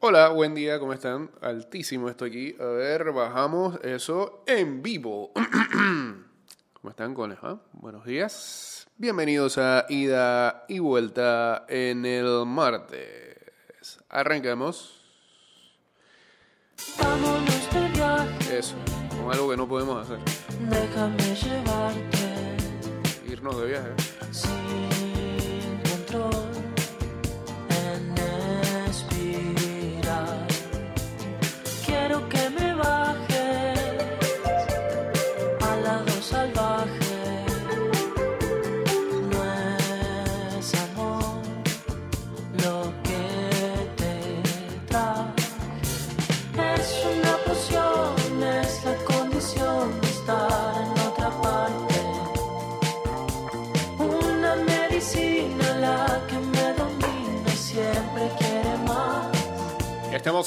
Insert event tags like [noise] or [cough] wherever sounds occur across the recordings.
Hola, buen día, ¿cómo están? Altísimo estoy aquí. A ver, bajamos eso en vivo. [clears throat] ¿Cómo están, cones? ah? Buenos días. Bienvenidos a Ida y Vuelta en el martes. Arrancamos. Vámonos de viaje, Eso, con algo que no podemos hacer. déjame llevarte Irnos de viaje. sin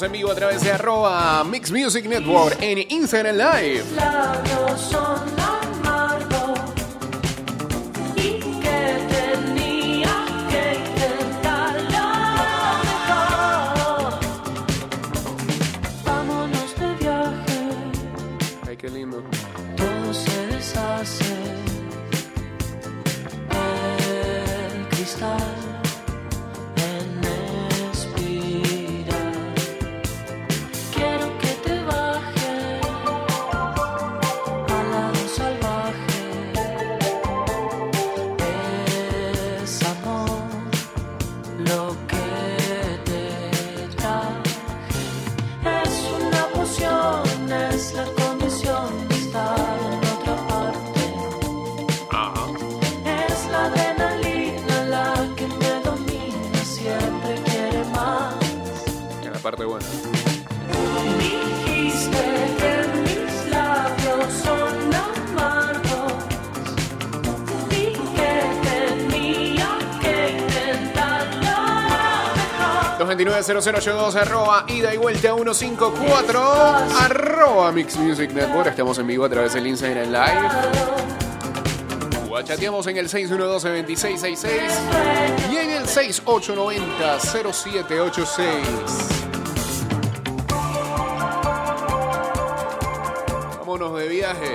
Estamos en vivo a través de arroba Mix Music Network en Instagram Live. Labios son amargos y que tenía que intentarlo mejor. Vámonos de viaje. Ay, qué lindo. todo se deshace. El cristal 0082 arroba ida y vuelta 154 arroba Mix Music Network. Estamos en vivo a través del Instagram Live. Chateamos en el 612-2666 y en el 6890-0786. Vámonos de viaje.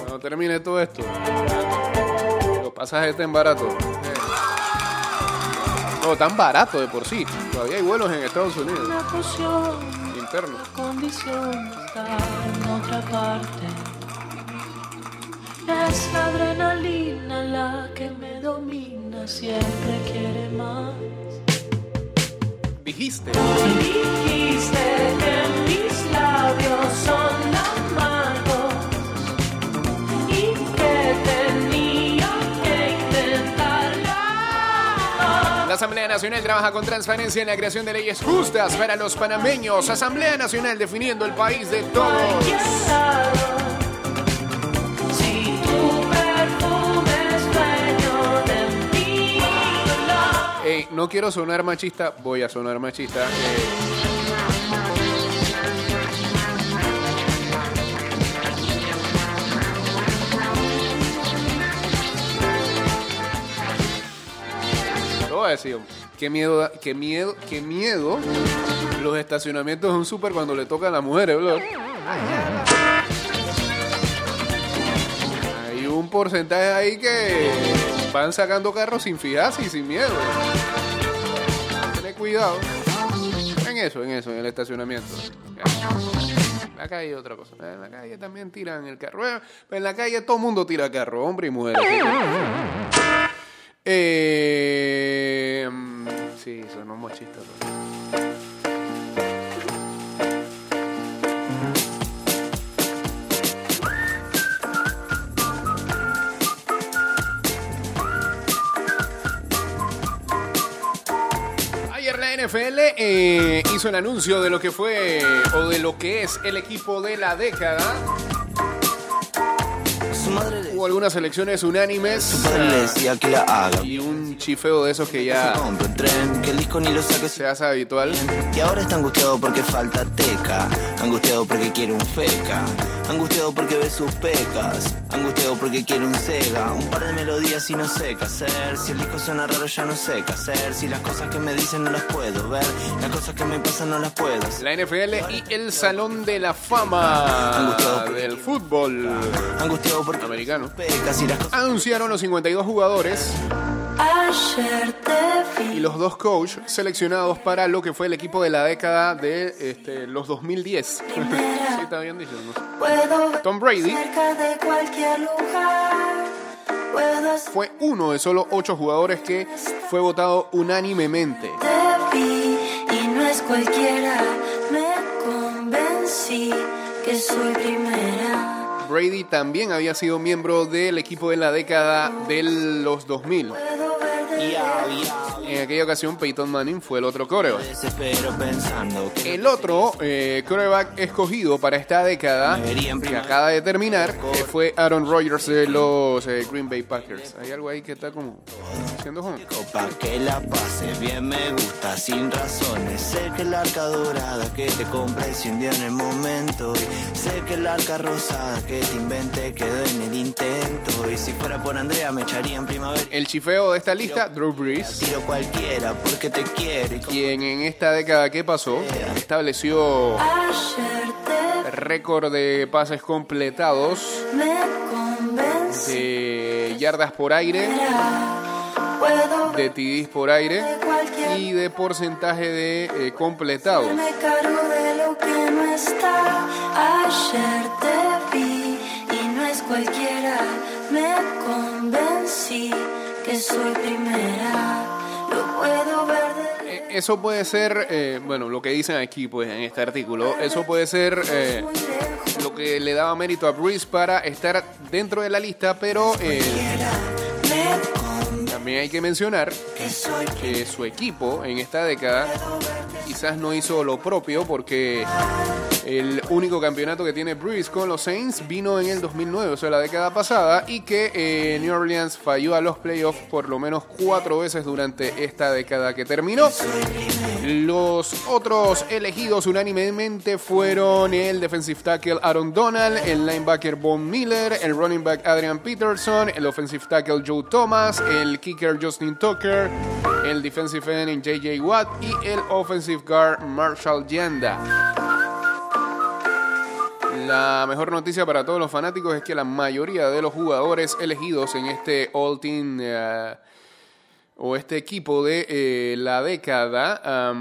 Cuando termine todo esto, los pasajes estén baratos. No, tan barato de por sí. Todavía hay vuelos en Estados Unidos. Una poción, Internos. en otra parte. Es la adrenalina la que me domina, siempre quiere más. Dijiste. Dijiste que mis labios son Asamblea Nacional trabaja con transparencia en la creación de leyes justas para los panameños. Asamblea Nacional definiendo el país de todos. Cualquier lado. Si tu perfume es dueño de mi dolor. Ey, no quiero sonar machista, voy a sonar machista. eh. Decir, qué miedo, qué miedo, qué miedo los estacionamientos de un súper cuando le toca a las mujeres, bro. Hay un porcentaje ahí que van sacando carros sin fijarse y sin miedo. Tener cuidado. En eso, en eso, en el estacionamiento. En la calle otra cosa. En la calle también tiran el carro. En la calle todo el mundo tira carro, hombre y mujer. Eh, sí, sonó machista. pero- Ayer la NFL eh, hizo el anuncio de lo que fue o de lo que es el equipo de la década. Hubo algunas elecciones unánimes haga. y un chifeo de esos que ya se hace habitual. Y ahora está angustiado porque falta teca. Angustiado porque quiere un feca. Angustiado porque ve sus pecas. Angusteo porque quiero un Sega. Un par de melodías y no sé qué hacer. Si el disco suena raro ya no sé qué hacer. Si las cosas que me dicen no las puedo ver. Las cosas que me pasan no las puedo hacer. La NFL y el Salón de la Fama del fútbol Angustiado porque americano anunciaron los 52 jugadores y los dos coach seleccionados para lo que fue el equipo de la década de este, los 2010. [laughs] sí, está bien dicho. ¿no? Puedo ver Tom Brady fue uno de solo ocho jugadores que fue votado unánimemente. y no es cualquiera. Me convencí que soy primera. Brady también había sido miembro del equipo de la década de los 2000. Puedo ver de En aquella ocasión, Peyton Manning fue el otro coreback. El otro eh, quarterback escogido para esta década, que acaba de terminar, eh, fue Aaron Rodgers de los eh, Green Bay Packers. Hay algo ahí que está como haciendo home. Pa' que la pase bien me gusta sin razones. Sé que la arca dorada que te compré se hundió en el momento. Y sé que la arca rosada que te inventé quedó en el intento. Y si fuera por Andrea me echaría en primavera. El chifeo de esta lista, Drew Brees, Tiro cualquiera porque te como quien en esta década que pasó estableció récord de pases completados, me convencí. de yardas por aire, de TDs por aire y de porcentaje de eh, completados. Me cargo de lo que no está. Ayer te vi y no es cualquiera. Me convencí que soy primera. Eso puede ser, eh, bueno, lo que dicen aquí, pues, en este artículo, eso puede ser eh, lo que le daba mérito a Breeze para estar dentro de la lista, pero eh, también hay que mencionar que su equipo en esta década quizás no hizo lo propio porque el único campeonato que tiene Breeze con los Saints vino en el 2009, o sea, la década pasada, y que eh, New Orleans falló a los playoffs por lo menos cuatro veces durante esta década que terminó. Los otros elegidos unánimemente fueron el defensive tackle Aaron Donald, el linebacker Von Miller, el running back Adrian Peterson, el offensive tackle Joe Thomas, el Justin Tucker, el defensive end JJ Watt y el offensive guard Marshall Yanda. La mejor noticia para todos los fanáticos es que la mayoría de los jugadores elegidos en este All Team eh, o este equipo de eh, la década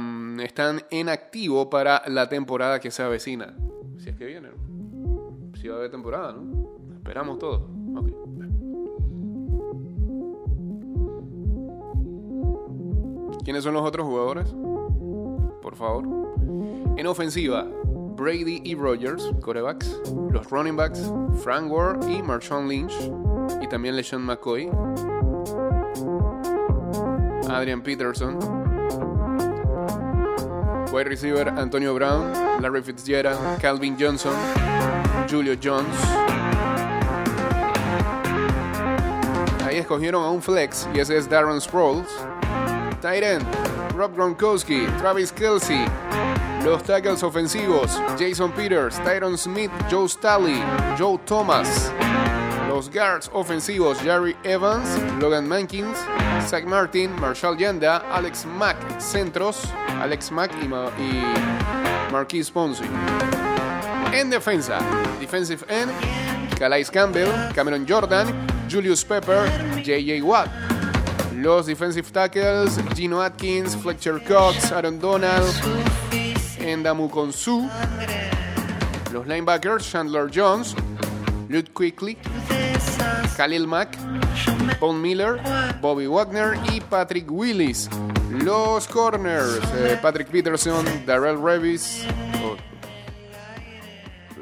están en activo para la temporada que se avecina. Si es que viene. Si va a haber temporada, ¿no? Esperamos todo. ¿Quiénes son los otros jugadores? Por favor. En ofensiva, Brady y Rogers, corebacks. Los running backs, Frank Ward y Marshawn Lynch. Y también LeSean McCoy. Adrian Peterson. Wide receiver Antonio Brown, Larry Fitzgerald, Calvin Johnson, Julio Jones. Ahí escogieron a un flex y ese es Darren Sproles. Tight Rob Gronkowski, Travis Kelsey. Los tackles ofensivos, Jason Peters, Tyron Smith, Joe Staley, Joe Thomas. Los guards ofensivos, Jerry Evans, Logan Mankins, Zach Martin, Marshall Yanda, Alex Mack. Centros, Alex Mack y, Ma- y Ponzi. En defensa, defensive end, Calais Campbell, Cameron Jordan, Julius Pepper, J.J. Watt. Los defensive tackles, Gino Atkins, Fletcher Cox, Aaron Donald, Endamu Konsu. Los linebackers, Chandler Jones, Luke Quickly, Khalil Mack, Paul Miller, Bobby Wagner y Patrick Willis. Los corners, eh, Patrick Peterson, Darrell Revis. oh,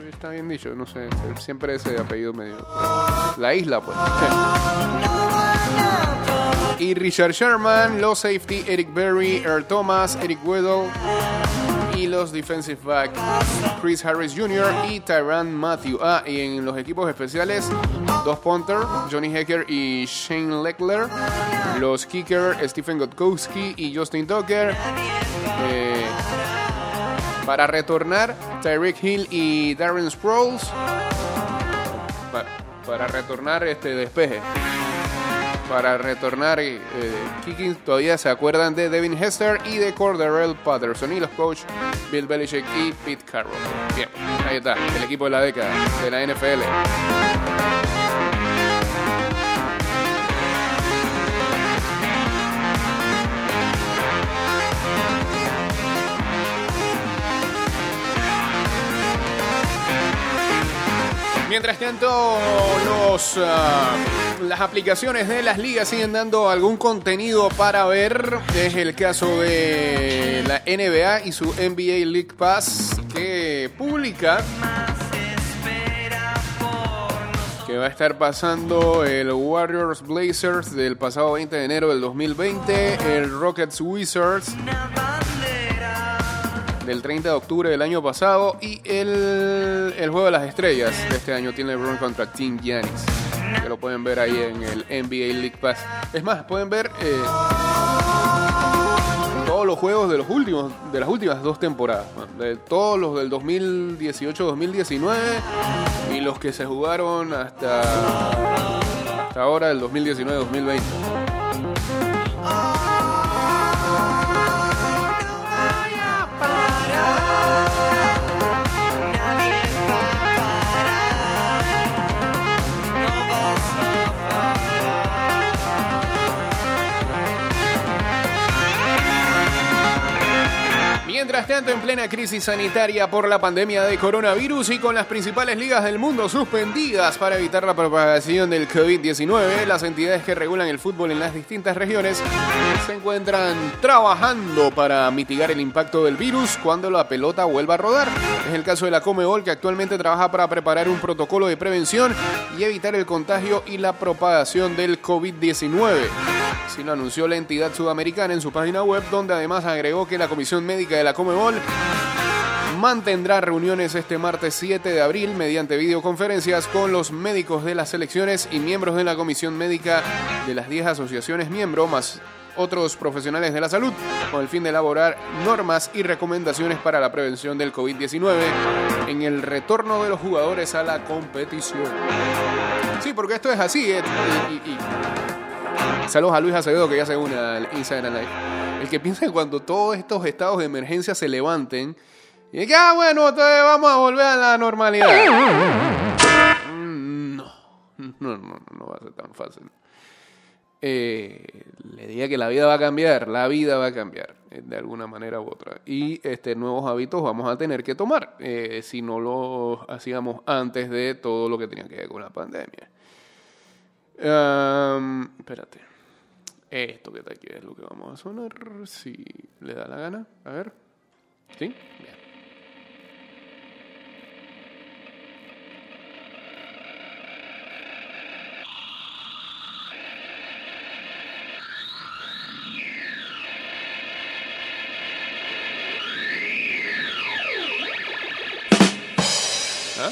está bien dicho, no sé, siempre ese apellido medio. La isla, pues. Y Richard Sherman, los safety, Eric Berry, Earl Thomas, Eric Weddle. Y los defensive back, Chris Harris Jr. y Tyran Matthew. Ah, y en los equipos especiales, dos punter, Johnny Hecker y Shane Leckler. Los kicker, Stephen Gotkowski y Justin Tucker. Eh, para retornar, Tyreek Hill y Darren Sproles. Pa- para retornar este despeje. Para retornar, eh, Kikins todavía se acuerdan de Devin Hester y de Cordarrelle Patterson y los coach Bill Belichick y Pete Carroll. Bien, ahí está, el equipo de la década de la NFL. Mientras tanto, los, ah, las aplicaciones de las ligas siguen dando algún contenido para ver. Es el caso de la NBA y su NBA League Pass que publica que va a estar pasando el Warriors Blazers del pasado 20 de enero del 2020, el Rockets Wizards del 30 de octubre del año pasado y el, el Juego de las Estrellas de este año tiene LeBron contra Team Giannis. Que lo pueden ver ahí en el NBA League Pass. Es más, pueden ver eh, todos los juegos de los últimos de las últimas dos temporadas. De todos los del 2018-2019 y los que se jugaron hasta, hasta ahora, del 2019-2020. Mientras tanto, en plena crisis sanitaria por la pandemia de coronavirus y con las principales ligas del mundo suspendidas para evitar la propagación del COVID-19, las entidades que regulan el fútbol en las distintas regiones se encuentran trabajando para mitigar el impacto del virus cuando la pelota vuelva a rodar. Es el caso de la Comebol que actualmente trabaja para preparar un protocolo de prevención y evitar el contagio y la propagación del COVID-19. Así lo anunció la entidad sudamericana en su página web, donde además agregó que la Comisión Médica de la Comebol mantendrá reuniones este martes 7 de abril mediante videoconferencias con los médicos de las selecciones y miembros de la Comisión Médica de las 10 asociaciones miembros, más otros profesionales de la salud, con el fin de elaborar normas y recomendaciones para la prevención del COVID-19 en el retorno de los jugadores a la competición. Sí, porque esto es así. eh, Saludos a Luis Acevedo que ya se une al Instagram Live. El que piensa que cuando todos estos estados de emergencia se levanten, y que, ah, bueno, entonces vamos a volver a la normalidad. Mm, No, no, no, no, va a ser tan fácil. Eh, le diría que la vida va a cambiar, la vida va a cambiar eh, de alguna manera u otra. Y este, nuevos hábitos vamos a tener que tomar eh, si no lo hacíamos antes de todo lo que tenía que ver con la pandemia. Am, espérate. Esto que está aquí es lo que vamos a sonar. Si le da la gana. A ver. ¿Sí? Bien. ¿Ah?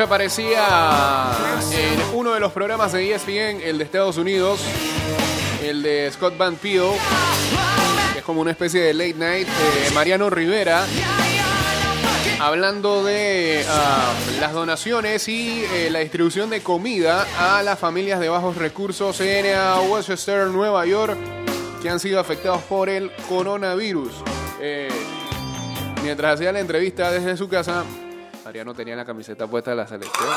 Aparecía en uno de los programas de ESPN, el de Estados Unidos, el de Scott Van Peel, que es como una especie de late night, eh, Mariano Rivera, hablando de ah, las donaciones y eh, la distribución de comida a las familias de bajos recursos en ah, Westchester, Nueva York, que han sido afectados por el coronavirus. Eh, mientras hacía la entrevista desde su casa, Mariano tenía la camiseta puesta de la selección.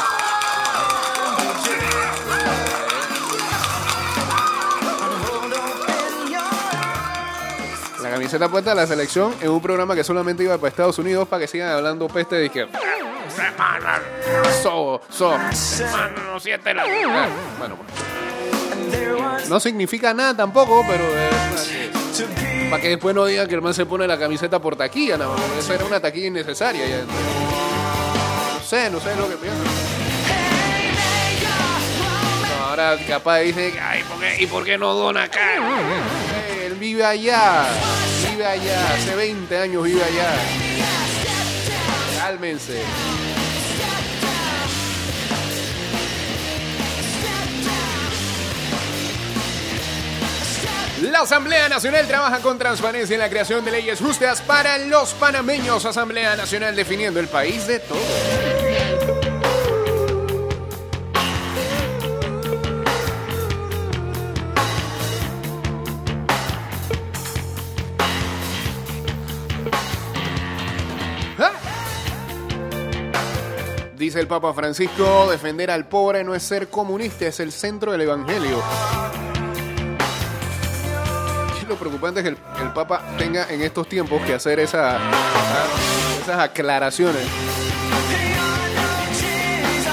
La camiseta puesta de la selección en un programa que solamente iba para Estados Unidos para que sigan hablando peste de que. So, so, siente la. Bueno, pues. No significa nada tampoco, pero para que después no digan que el man se pone la camiseta por taquilla, nada más, Eso era una taquilla innecesaria. No sé, no sé lo que piensan. No, ahora capaz dice, ay, ¿por qué, ¿y por qué no dona acá? Él vive allá, vive allá, hace 20 años vive allá. Cálmense. La Asamblea Nacional trabaja con transparencia en la creación de leyes justas para los panameños. Asamblea Nacional definiendo el país de todos. Dice el Papa Francisco, defender al pobre no es ser comunista, es el centro del Evangelio. Lo preocupante es que el, Papa tenga en estos tiempos que hacer esa- esas aclaraciones.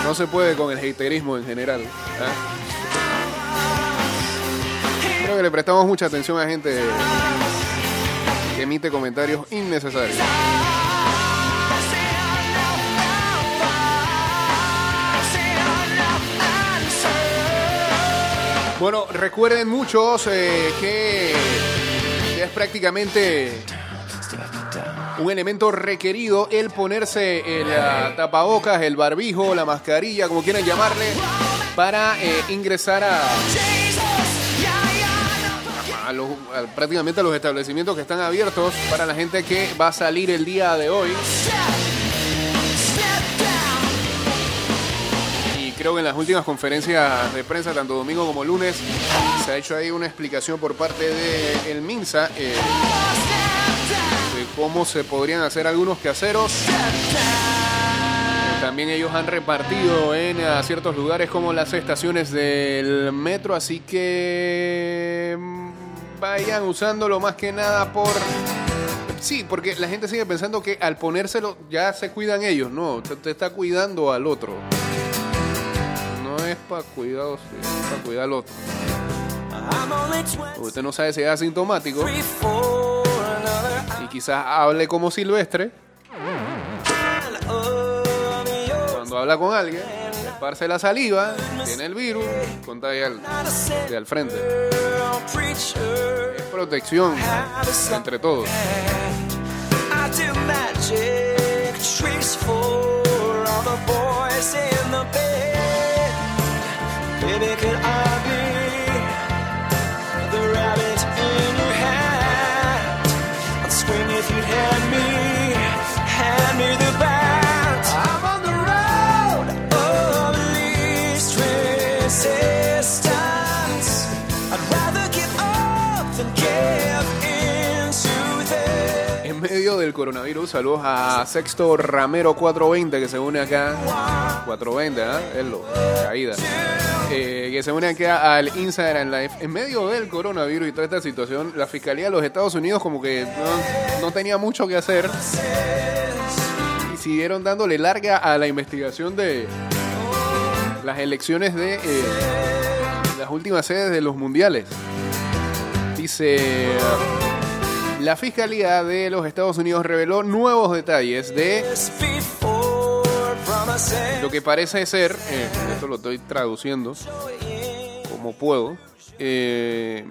No se puede con el haterismo en general. ¿ah? Creo que le prestamos mucha atención a gente que emite comentarios innecesarios. Bueno, recuerden muchos eh, que es prácticamente un elemento requerido el ponerse el ah, tapabocas, el barbijo, la mascarilla, como quieran llamarle, para eh, ingresar a, a los- a- prácticamente a los establecimientos que están abiertos para la gente que va a salir el día de hoy. Creo que en las últimas conferencias de prensa, tanto domingo como lunes, se ha hecho ahí una explicación por parte del el MINSA eh, de cómo se podrían hacer algunos quehaceros. También ellos han repartido en eh, ciertos lugares como las estaciones del metro, así que mm, vayan usándolo más que nada por... Sí, porque la gente sigue pensando que al ponérselo ya se cuidan ellos, no, te está cuidando al otro. No es para cuidar, es para cuidar al otro. Usted no sabe si es asintomático y quizás hable como silvestre. Cuando habla con alguien, esparce la saliva, tiene el virus, contagia al, de al frente. Es protección entre todos. I do magic tricks for all the boys in the bed. Del coronavirus, saludos a Sexto Ramero 420 que se une acá. 420, ¿ah? Es lo, caída. Eh, que se une acá al Instagram Live. En medio del coronavirus y toda esta situación, la Fiscalía de los Estados Unidos como que no, no tenía mucho que hacer. Y siguieron dándole larga a la investigación de las elecciones de eh, las últimas sedes de los mundiales. Dice... La Fiscalía de los Estados Unidos reveló nuevos detalles de lo que parece ser, eh, esto lo estoy traduciendo como puedo, eh,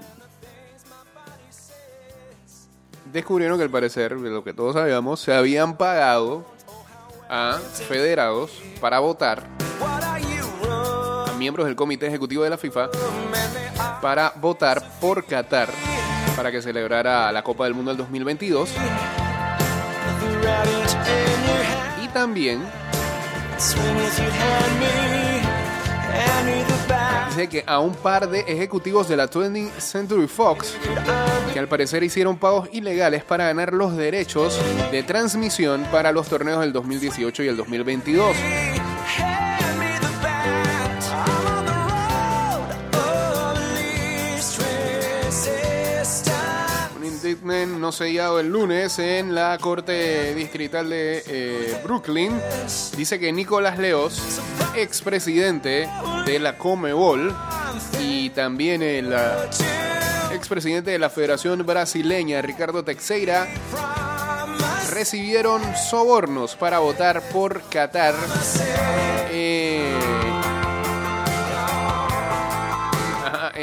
descubrieron que al parecer, de lo que todos sabíamos, se habían pagado a federados para votar, a miembros del comité ejecutivo de la FIFA, para votar por Qatar para que celebrara la Copa del Mundo del 2022. Y también dice que a un par de ejecutivos de la 20th Century Fox que al parecer hicieron pagos ilegales para ganar los derechos de transmisión para los torneos del 2018 y el 2022. Indictment no sellado el lunes en la Corte Distrital de eh, Brooklyn dice que Nicolás Leos, expresidente de la Comebol y también el ah, expresidente de la Federación Brasileña, Ricardo Teixeira, recibieron sobornos para votar por Qatar.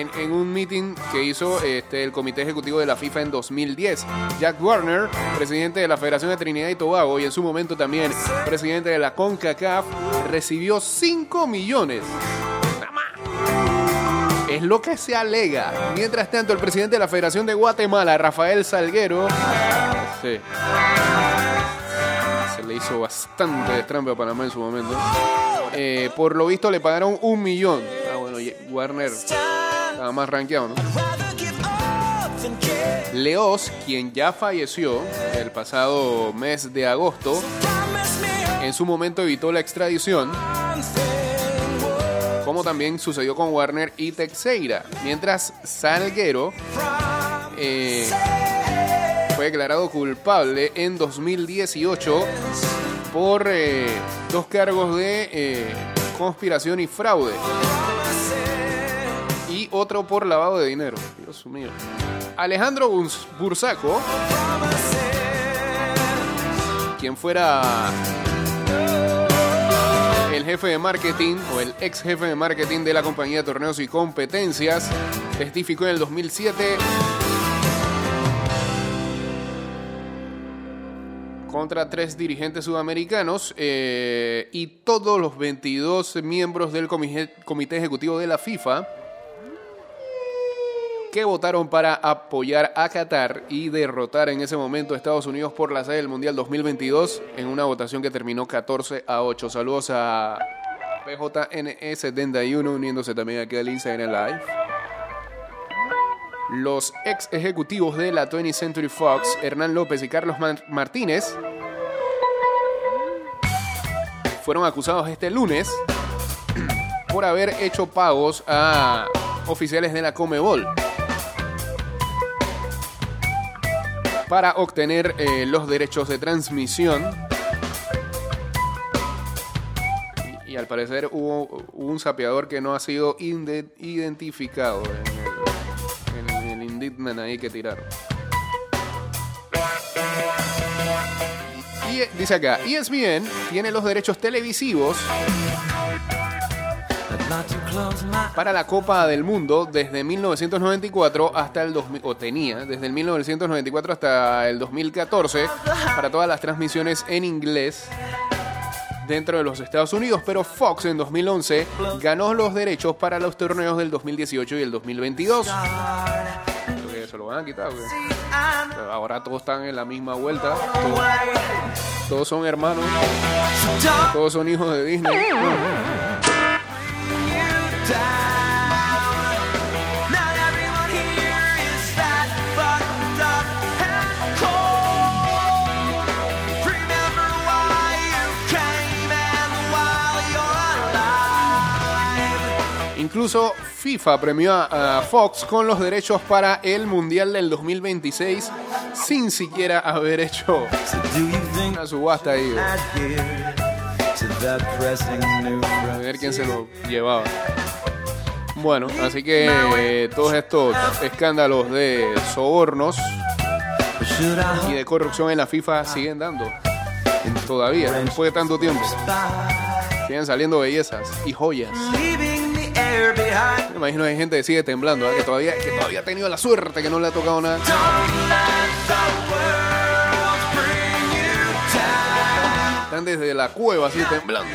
En, un meeting que hizo este, el Comité Ejecutivo de la FIFA en 2010. Jack Warner, presidente de la Federación de Trinidad y Tobago y en su momento también presidente de la CONCACAF, recibió 5 millones. Es lo que se alega. Mientras tanto, el presidente de la Federación de Guatemala, Rafael Salguero, se le hizo bastante de trampa a Panamá en su momento. Eh, por lo visto le pagaron un millón. Ah, bueno, Warner estaba más rankeado, ¿no? Leos, quien ya falleció el pasado mes de agosto, en su momento evitó la extradición, como también sucedió con Warner y Teixeira, mientras Salguero eh, fue declarado culpable en 2018 por eh, dos cargos de eh, conspiración y fraude y otro por lavado de dinero. Dios mío. Alejandro Burs- Bursaco, quien fuera el jefe de marketing o el ex jefe de marketing de la compañía de torneos y competencias, testificó en el 2007 contra tres dirigentes sudamericanos eh, y todos los 22 miembros del comité ejecutivo de la FIFA que votaron para apoyar a Qatar y derrotar en ese momento a Estados Unidos por la sede del Mundial 2022 en una votación que terminó 14 a 8. Saludos a PJNE71 uniéndose también aquí al Instagram Live. Los ex ejecutivos de la 20th Century Fox, Hernán López y Carlos Mar- Martínez, fueron acusados este lunes por haber hecho pagos a oficiales de la Comebol para obtener eh, los derechos de transmisión. Y, al parecer hubo, un sapeador que no ha sido identificado en el, en el indictment ahí que tiraron. Y dice acá, ESPN tiene los derechos televisivos para la Copa del Mundo desde 1994 hasta el 2000, o tenía desde el 1994 hasta el 2014 para todas las transmisiones en inglés dentro de los Estados Unidos, pero Fox en 2011 ganó los derechos para los torneos del 2018 y el 2022. Creo que se lo van a quitar. güey. Pero Ahora todos están en la misma vuelta. Todos son hermanos. Todos son hijos de Disney. Incluso FIFA premió a, Fox con los derechos para el Mundial del 2026 sin siquiera haber hecho una subasta ahí. A ver quién se lo llevaba. Bueno, así que eh, todos estos escándalos de sobornos y de corrupción en la FIFA siguen dando. Todavía, después de tanto tiempo. Siguen saliendo bellezas y joyas. Me imagino que hay gente que sigue temblando, ¿ah? que, todavía, que todavía ha tenido la suerte que no le ha tocado nada. Están desde la cueva así temblando.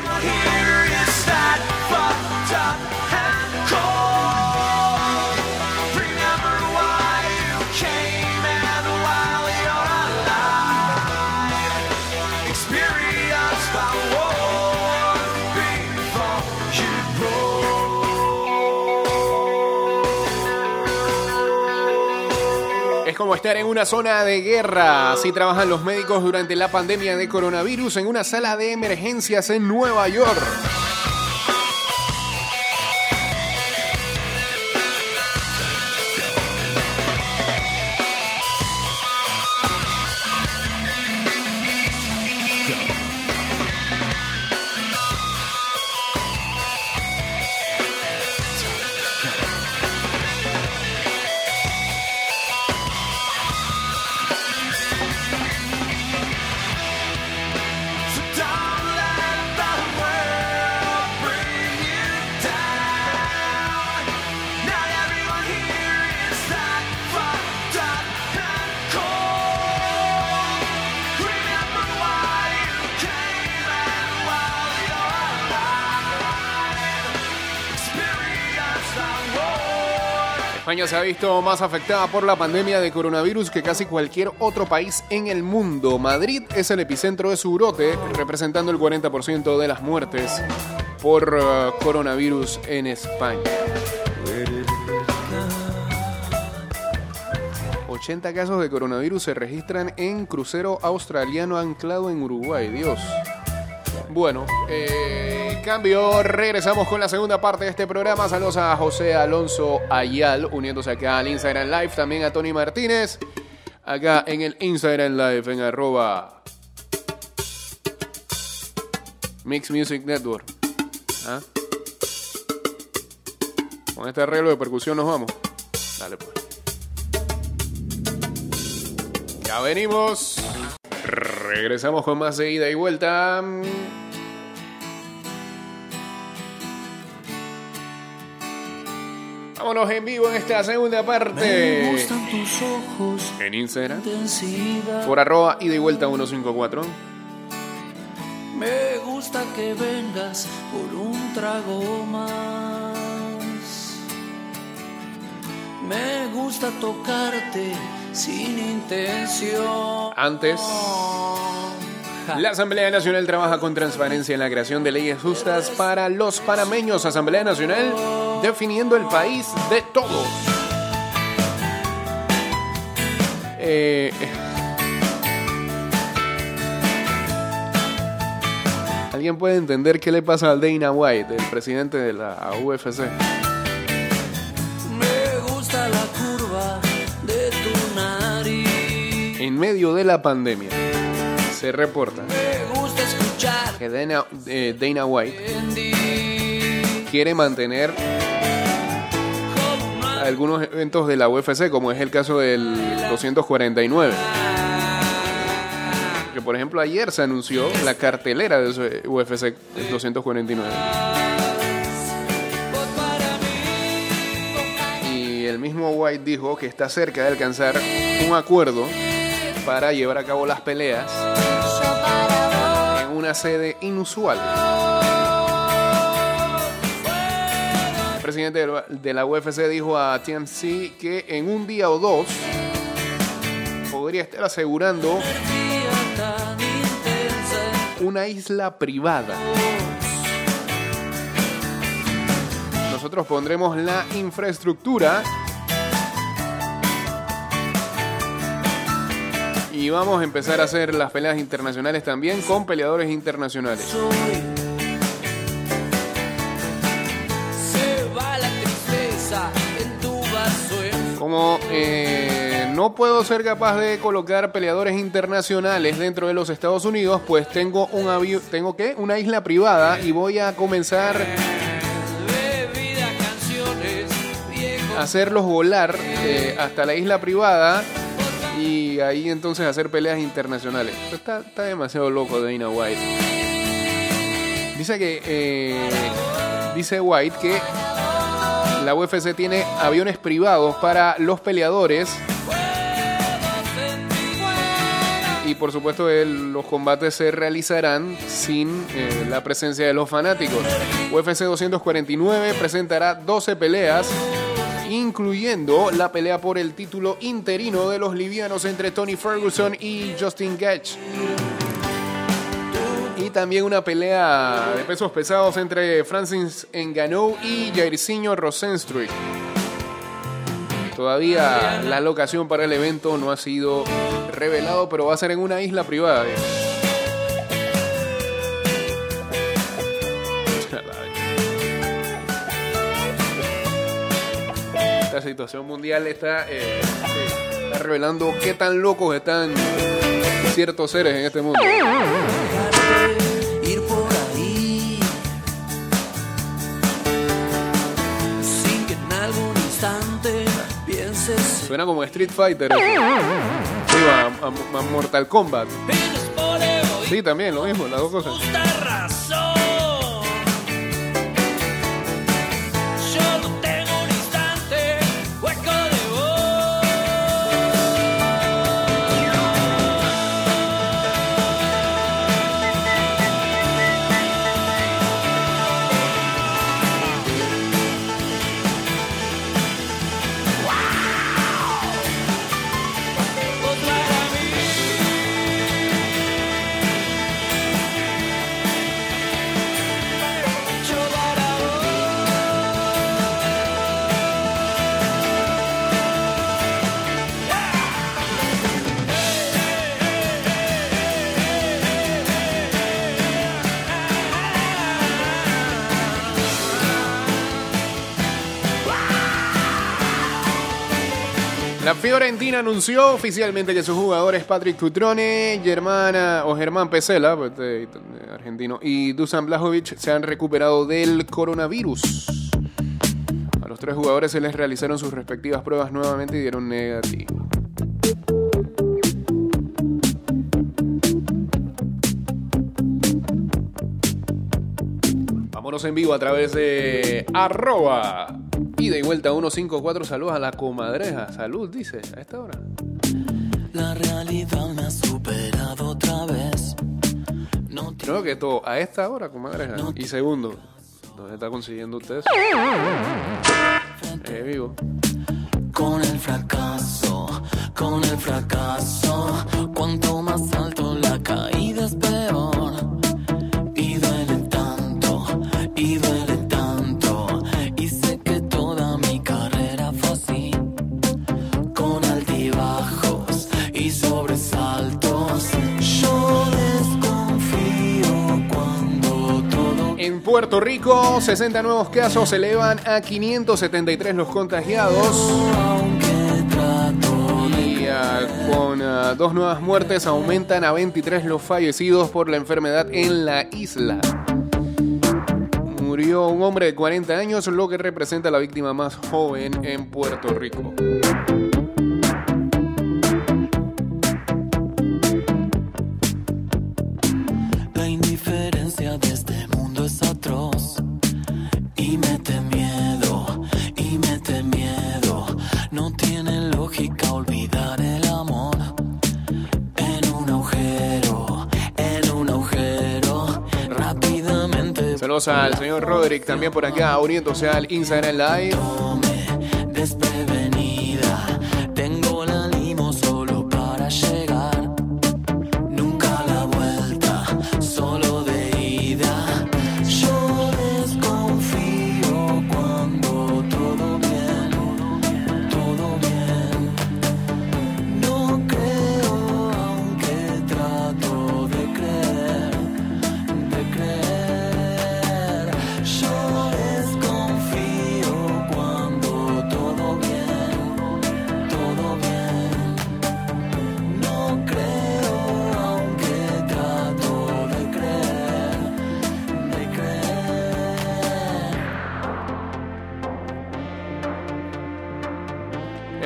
Es como estar en una zona de guerra. Así trabajan los médicos durante la pandemia de coronavirus en una sala de emergencias en Nueva York. Se ha visto más afectada por la pandemia de coronavirus que casi cualquier otro país en el mundo. Madrid es el epicentro de su brote, representando el 40% de las muertes por eh, coronavirus en España. 80 casos de coronavirus se registran en crucero australiano anclado en Uruguay. Dios. Bueno, eh, cambio, regresamos con la segunda parte de este programa. Saludos a José Alonso Ayal, uniéndose acá al Instagram Live. También a Tony Martínez, acá en el Instagram Live, en arroba Mix Music Network. ¿Ah? Con este arreglo de percusión nos vamos. Dale pues. Ya venimos. Regresamos con más de ida y vuelta. Vámonos en vivo en esta segunda Me parte. gustan tus ojos, En Instagram. intensidad. Por arroba ida y vuelta 154. Me gusta que vengas por un trago más. Me gusta tocarte sin intención. Antes. Ja. La Asamblea Nacional trabaja con transparencia en la creación de leyes justas para los panameños. Asamblea Nacional definiendo el país de todos. Eh, ¿Alguien puede entender qué le pasa al Dana White, el presidente de la UFC? En medio de la pandemia, se reporta que Dana, eh, Dana White quiere mantener algunos eventos de la UFC, como es el caso del 249. Que por ejemplo ayer se anunció la cartelera de UFC 249. Y el mismo White dijo que está cerca de alcanzar un acuerdo para llevar a cabo las peleas en una sede inusual. El presidente de la- UFC dijo a TMC que en un día o dos podría estar asegurando una isla privada. Nosotros pondremos la infraestructura y vamos a empezar a hacer las peleas internacionales también con peleadores internacionales. Como eh, no puedo ser capaz de colocar peleadores internacionales dentro de los Estados Unidos, pues tengo un avión, tengo que una isla privada y voy a comenzar a hacerlos volar eh, hasta la isla privada y ahí entonces hacer peleas internacionales. Está, está demasiado loco Dana White. Dice que eh, dice White que la UFC tiene aviones privados para los peleadores y por supuesto los combates se realizarán sin eh, la presencia de los fanáticos. UFC 249 presentará 12 peleas, incluyendo la pelea por el título interino de los livianos entre Tony Ferguson y Justin Gage. Y también una pelea de pesos pesados entre Francis Ngannou y Jairzinho Rosenstruik. Todavía la locación para el evento no ha sido revelado, pero va a ser en una isla privada. Esta situación mundial está, eh, está revelando qué tan locos están ciertos seres en este mundo. ir por ahí sin que en algún instante pienses Suena como Street Fighter. eso. Sí, a, a- a Mortal Kombat. Sí, también, lo mismo, las dos cosas. Fiorentina anunció oficialmente que sus jugadores Patrick Cutrone, Germana o Germán Pesela, pues, argentino, y Dusan Blajovic se han recuperado del coronavirus. A los tres jugadores se les realizaron sus respectivas pruebas nuevamente y dieron negativo. Vámonos en vivo a través de arroba ida y vuelta 154. Saludos a la comadreja. Salud, dice, a esta hora. La realidad me ha superado otra vez. No Creo que todo a esta hora, comadreja. Y segundo, ¿dónde está consiguiendo usted eso? Eh, vivo. con el fracaso, con el fracaso. Cuanto más alto la caída es peor. Puerto Rico, 60 nuevos casos se elevan a 573 los contagiados. Y ah, con ah, dos nuevas muertes aumentan a 23 los fallecidos por la enfermedad en la isla. Murió un hombre de 40 años, lo que representa la víctima más joven en Puerto Rico. Al señor Roderick también por acá, uniéndose al Instagram Live.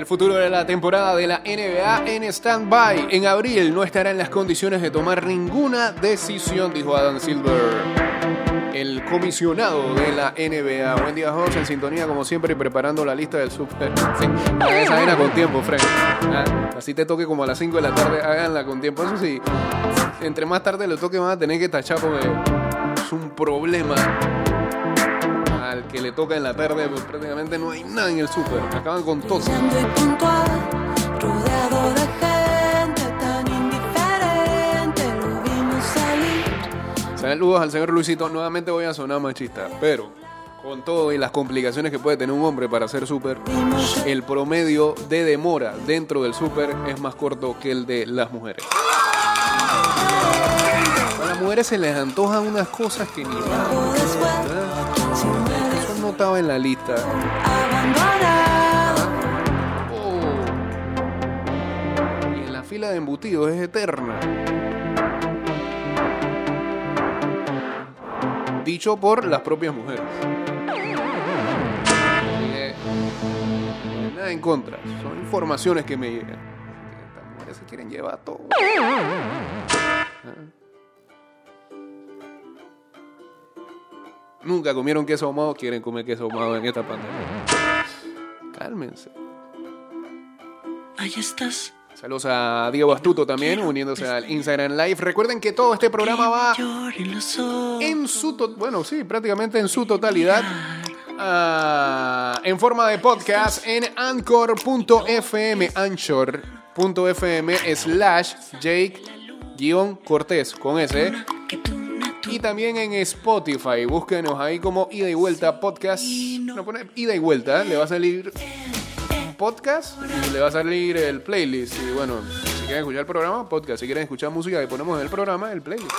Futuro de la temporada de la NBA en stand-by. En abril no estará en las condiciones de tomar ninguna decisión, dijo Adam Silver, el comisionado de la NBA. Buen día, José, en sintonía como siempre y preparando la lista del super. [laughs] Sí, esa con tiempo, Frank. Ah, Así te toque como a las 5 de la tarde, háganla con tiempo. Eso sí, entre más tarde lo toque, van a tener que tachar porque es un problema que le toca en la tarde, pues prácticamente no hay nada en el súper. Acaban con todo. Saludos al señor Luisito. Nuevamente voy a sonar machista, pero Con todo y las complicaciones que puede tener un hombre para hacer súper, el promedio de demora dentro del súper es más corto que el de las mujeres. A las mujeres se les antojan unas cosas que ni más. Estaba en la lista. Oh. Y en la fila de embutidos es eterna. Dicho por las propias mujeres. Que, Nada en contra. Son informaciones que me llegan. Estas mujeres se quieren llevar todo. [laughs] Nunca comieron queso ahumado, quieren comer queso ahumado en esta pandemia. Cálmense. Ahí estás. Saludos a Diego Astuto también, uniéndose al Instagram Live. Recuerden que todo este programa va en su bueno, sí, prácticamente en su totalidad. ah, en forma de podcast en anchor.fm, anchor.fm slash Jake guion Cortés con S. Y también en Spotify, búsquenos ahí como Ida y Vuelta Podcast. No pone Ida y Vuelta, le va a salir podcast y le va a salir el playlist. Y bueno, si quieren escuchar el programa, podcast. Si quieren escuchar música que ponemos en el programa, el playlist.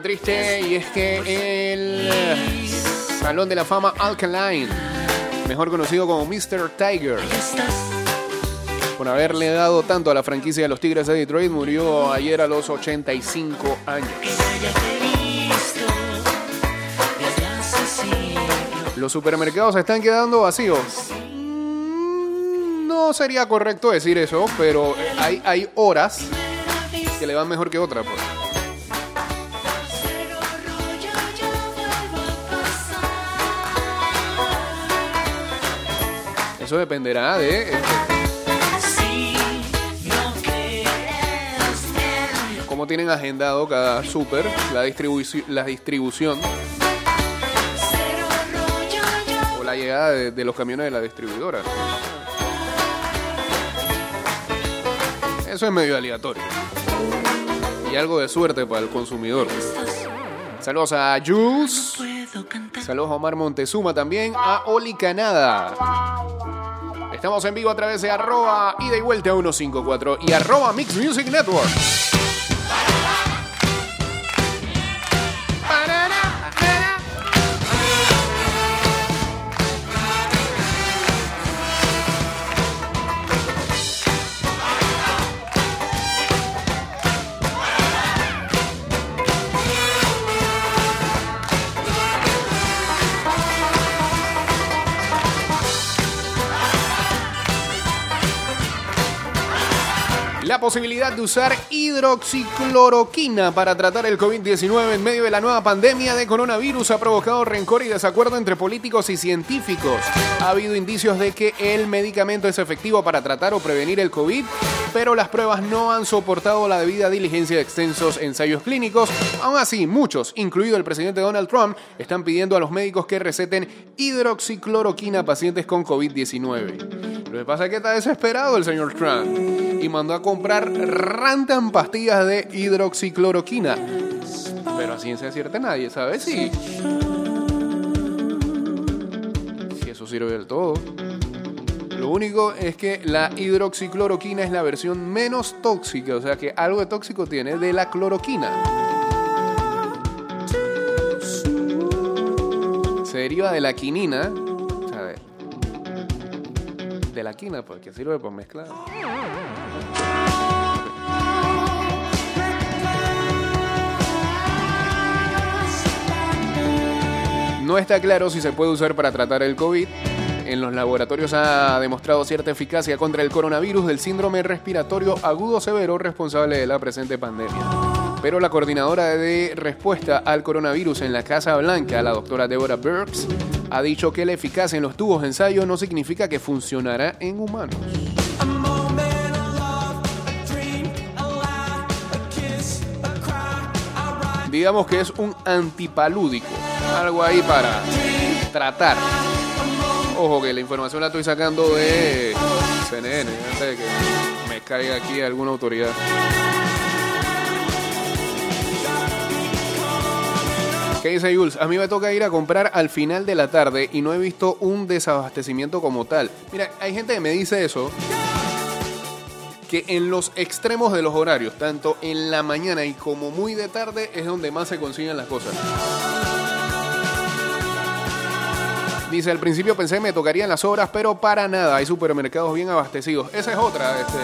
Triste y es que el Salón de la Fama Alkaline, mejor conocido como Mr. Tiger, por haberle dado tanto a la franquicia de los Tigres de Detroit, murió ayer a los 85 años. Los supermercados se están quedando vacíos. No sería correcto decir eso, pero hay, hay horas que le van mejor que otras. pues. Eso dependerá de crees en cómo tienen agendado cada super, la, distribuci- la distribución o la llegada de, de los camiones de la distribuidora. Eso es medio aleatorio. Y algo de suerte para el consumidor. Saludos a Jules. Saludos a Omar Montezuma también, a Oli Canada. Estamos en vivo a través de arroba ida y vuelta 154 y arroba Mix Music Network. Posibilidad de usar hidroxicloroquina para tratar el COVID-19 en medio de la nueva pandemia de coronavirus ha provocado rencor y desacuerdo entre políticos y científicos. Ha habido indicios de que el medicamento es efectivo para tratar o prevenir el COVID, pero las pruebas no han soportado la debida diligencia de extensos ensayos clínicos. Aún así, muchos, incluido el presidente Donald Trump, están pidiendo a los médicos que receten hidroxicloroquina a pacientes con COVID-19. Lo que pasa es que está desesperado el señor Trump y mandó a comprar rantan pastillas de hidroxicloroquina. Pero a ciencia cierta nadie sabe si, si eso sirve del todo. Lo único es que la hidroxicloroquina es la versión menos tóxica, o sea que algo de tóxico tiene de la cloroquina. Se deriva de la quinina, de, la quina, pues que sirve para mezclar. No está claro si se puede usar para tratar el COVID. En los laboratorios ha demostrado cierta eficacia contra el coronavirus del síndrome respiratorio agudo severo responsable de la presente pandemia. Pero la coordinadora de respuesta al coronavirus en la Casa Blanca, la doctora Deborah Burks, ha dicho que la eficacia en los tubos de ensayo no significa que funcionará en humanos. Digamos que es un antipalúdico, algo ahí para tratar. Ojo, que la información la estoy sacando de CNN, me caiga aquí alguna autoridad. ¿Qué dice Jules? A mí me toca ir a comprar al final de la tarde y no he visto un desabastecimiento como tal. Mira, hay gente que me dice eso, que en los extremos de los horarios, tanto en la mañana y como muy de tarde, es donde más se consiguen las cosas. Dice, al principio pensé que me tocarían las horas, pero para nada, hay supermercados bien abastecidos. Esa es otra. Este,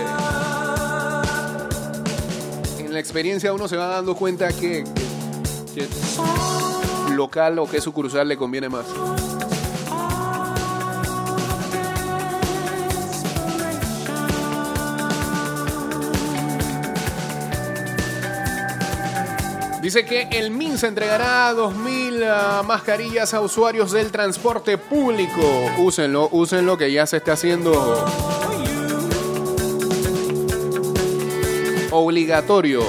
en la experiencia uno se va dando cuenta que, que- que local o qué sucursal le conviene más. Dice que el MIN se entregará 2.000 ah, mascarillas a usuarios del transporte público. Úsenlo, úsenlo que ya se está haciendo obligatorio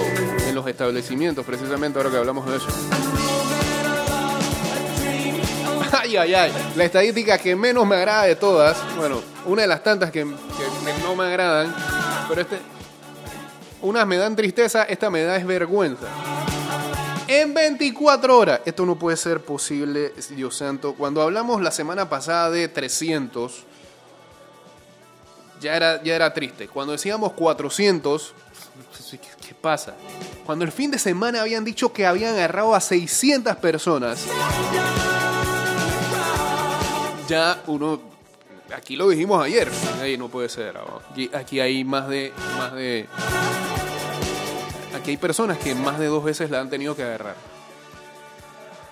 en los establecimientos, precisamente ahora que hablamos de eso. Ay, ay, ay. La estadística que menos me agrada de todas, bueno, una de las tantas que no me agradan, pero este, unas me dan tristeza, esta me da es vergüenza. En 24 horas, esto no puede ser posible, Dios santo. Cuando hablamos la semana pasada de 300, ya era, ya era triste. Cuando decíamos 400, ¿qué, qué pasa? Cuando el fin de semana habían dicho que habían agarrado a 600 personas, ya uno, aquí lo dijimos ayer, Ey, no puede ser. Aquí, aquí hay más de, más de, aquí hay personas que más de dos veces la han tenido que agarrar.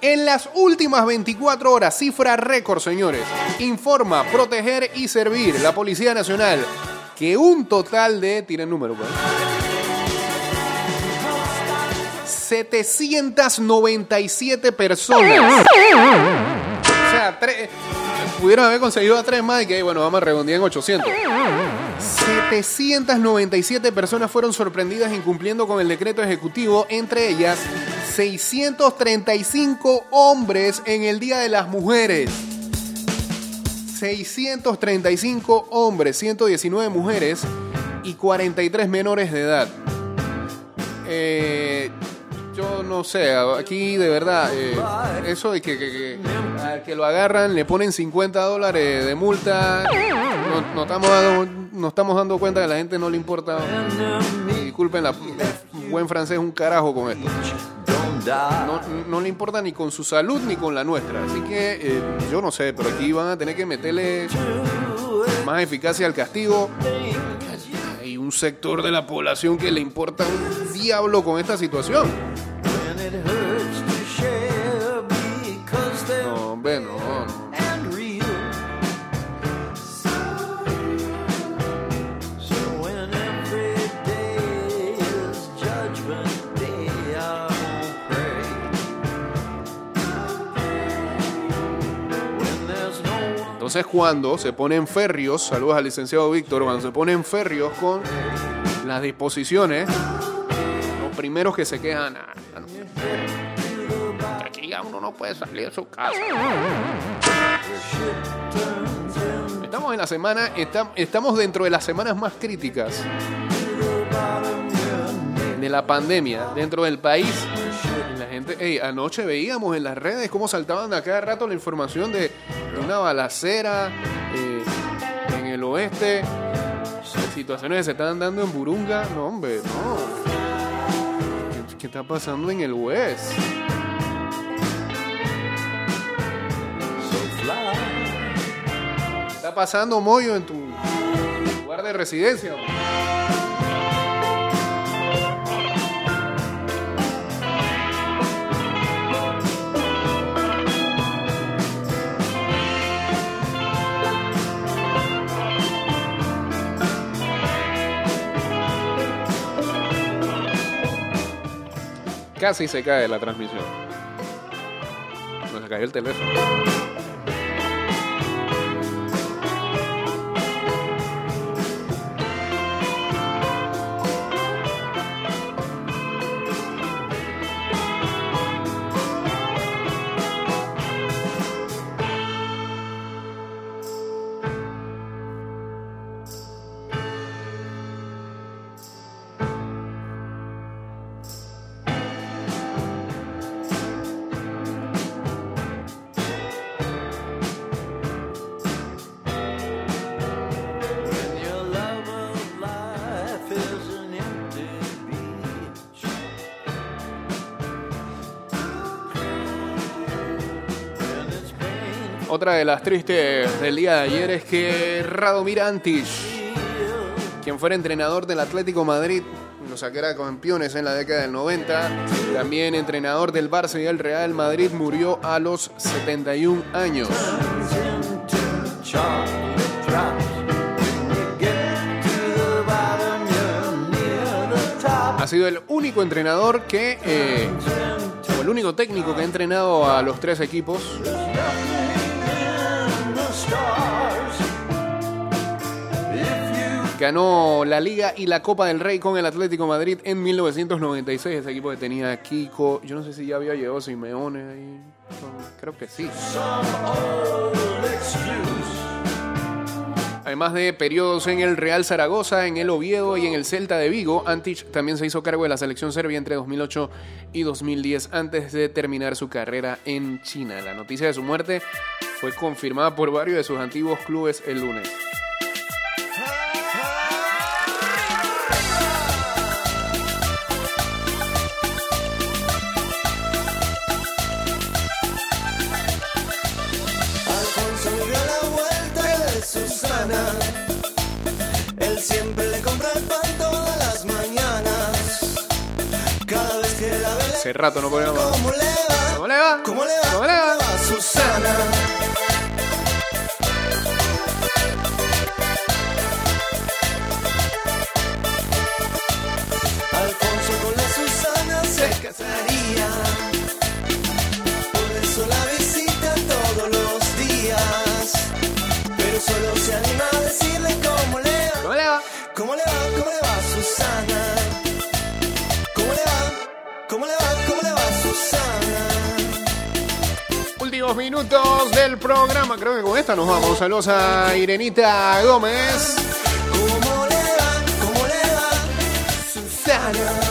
En las últimas 24 horas, cifra récord, señores, informa Proteger y Servir, la Policía Nacional, que un total de, tienen número, pues, 797 personas. O sea, tres, pudieron haber conseguido a tres más y que, bueno, vamos a redondear en 800. 797 personas fueron sorprendidas incumpliendo con el decreto ejecutivo, entre ellas 635 hombres en el Día de las Mujeres. 635 hombres, 119 mujeres y 43 menores de edad. Eh, yo no sé, aquí de verdad, eh, eso de que, que, que- lo agarran, le ponen 50 dólares de multa, no, estamos dando, no estamos dando cuenta que a la gente no le importa. Disculpen, la, buen francés un carajo con esto. No, no le importa ni con su salud ni con la nuestra. Así que eh, yo no sé, pero aquí van a tener que meterle más eficacia al castigo. Hay un sector de la población que le importa un diablo con esta situación. No, hombre, no, Entonces cuando se ponen férreos, saludos al licenciado Víctor, cuando se ponen férreos con las disposiciones, los primeros que se quejan, "Ah, aquí ya uno no puede salir de su casa. Estamos en la semana, estam- estamos dentro de las semanas más críticas de la pandemia dentro del país. La gente, ey, anoche veíamos en las redes cómo saltaban a cada rato la información de, una balacera eh, en el oeste, situaciones que se están dando en Burunga. No, hombre, no. ¿Qué, qué está pasando en el West? ¿Qué está pasando, Moyo, en tu lugar de residencia? hombre? Casi se cae la transmisión. No se cayó el teléfono. Otra de las tristes del día de ayer es que Radomir Antic, quien fuera entrenador del Atlético Madrid, nos sacara campeones en la década del 90, también entrenador del Barça y del Real Madrid, murió a los 71 años. Ha sido el único entrenador que, eh, o el único técnico que ha entrenado a los tres equipos. Ganó la Liga y la Copa del Rey con el Atlético Madrid en 1996. Ese equipo que tenía Kiko, yo no sé si ya había llegado Simeone ahí. Creo que sí. Además de periodos en el Real Zaragoza, en el Oviedo y en el Celta de Vigo, Antic también se hizo cargo de la selección serbia entre 2008 y 2010 antes de terminar su carrera en China. La noticia de su muerte fue confirmada por varios de sus antiguos clubes el lunes. Susana. Él siempre le compra el pan todas las mañanas. Cada vez que la ve, Hace rato no podíamos. ¿cómo le va? ¿Cómo le va? ¿Cómo le va? ¿Cómo le va? Susana? Minutos del programa. Creo que con esta nos vamos. Saludos a Irenita Gómez. ¿Cómo le va? ¿Cómo le va? Susana.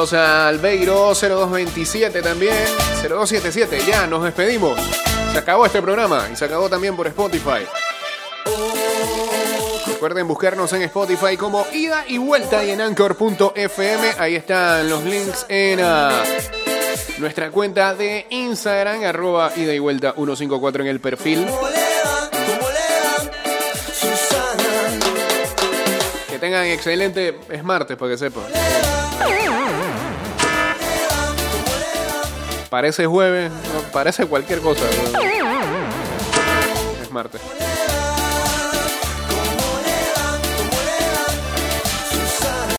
Saludos a Albeiro 0227 también. 0277. Ya, nos despedimos. Se acabó este programa y se acabó también por Spotify. Recuerden buscarnos en Spotify como Ida y Vuelta y en Anchor.fm. Ahí están los links en ah, nuestra cuenta de Instagram, arroba Ida y Vuelta 154 en el perfil. Que tengan excelente... Es martes, para que sepan. Parece jueves, parece cualquier cosa. Es martes.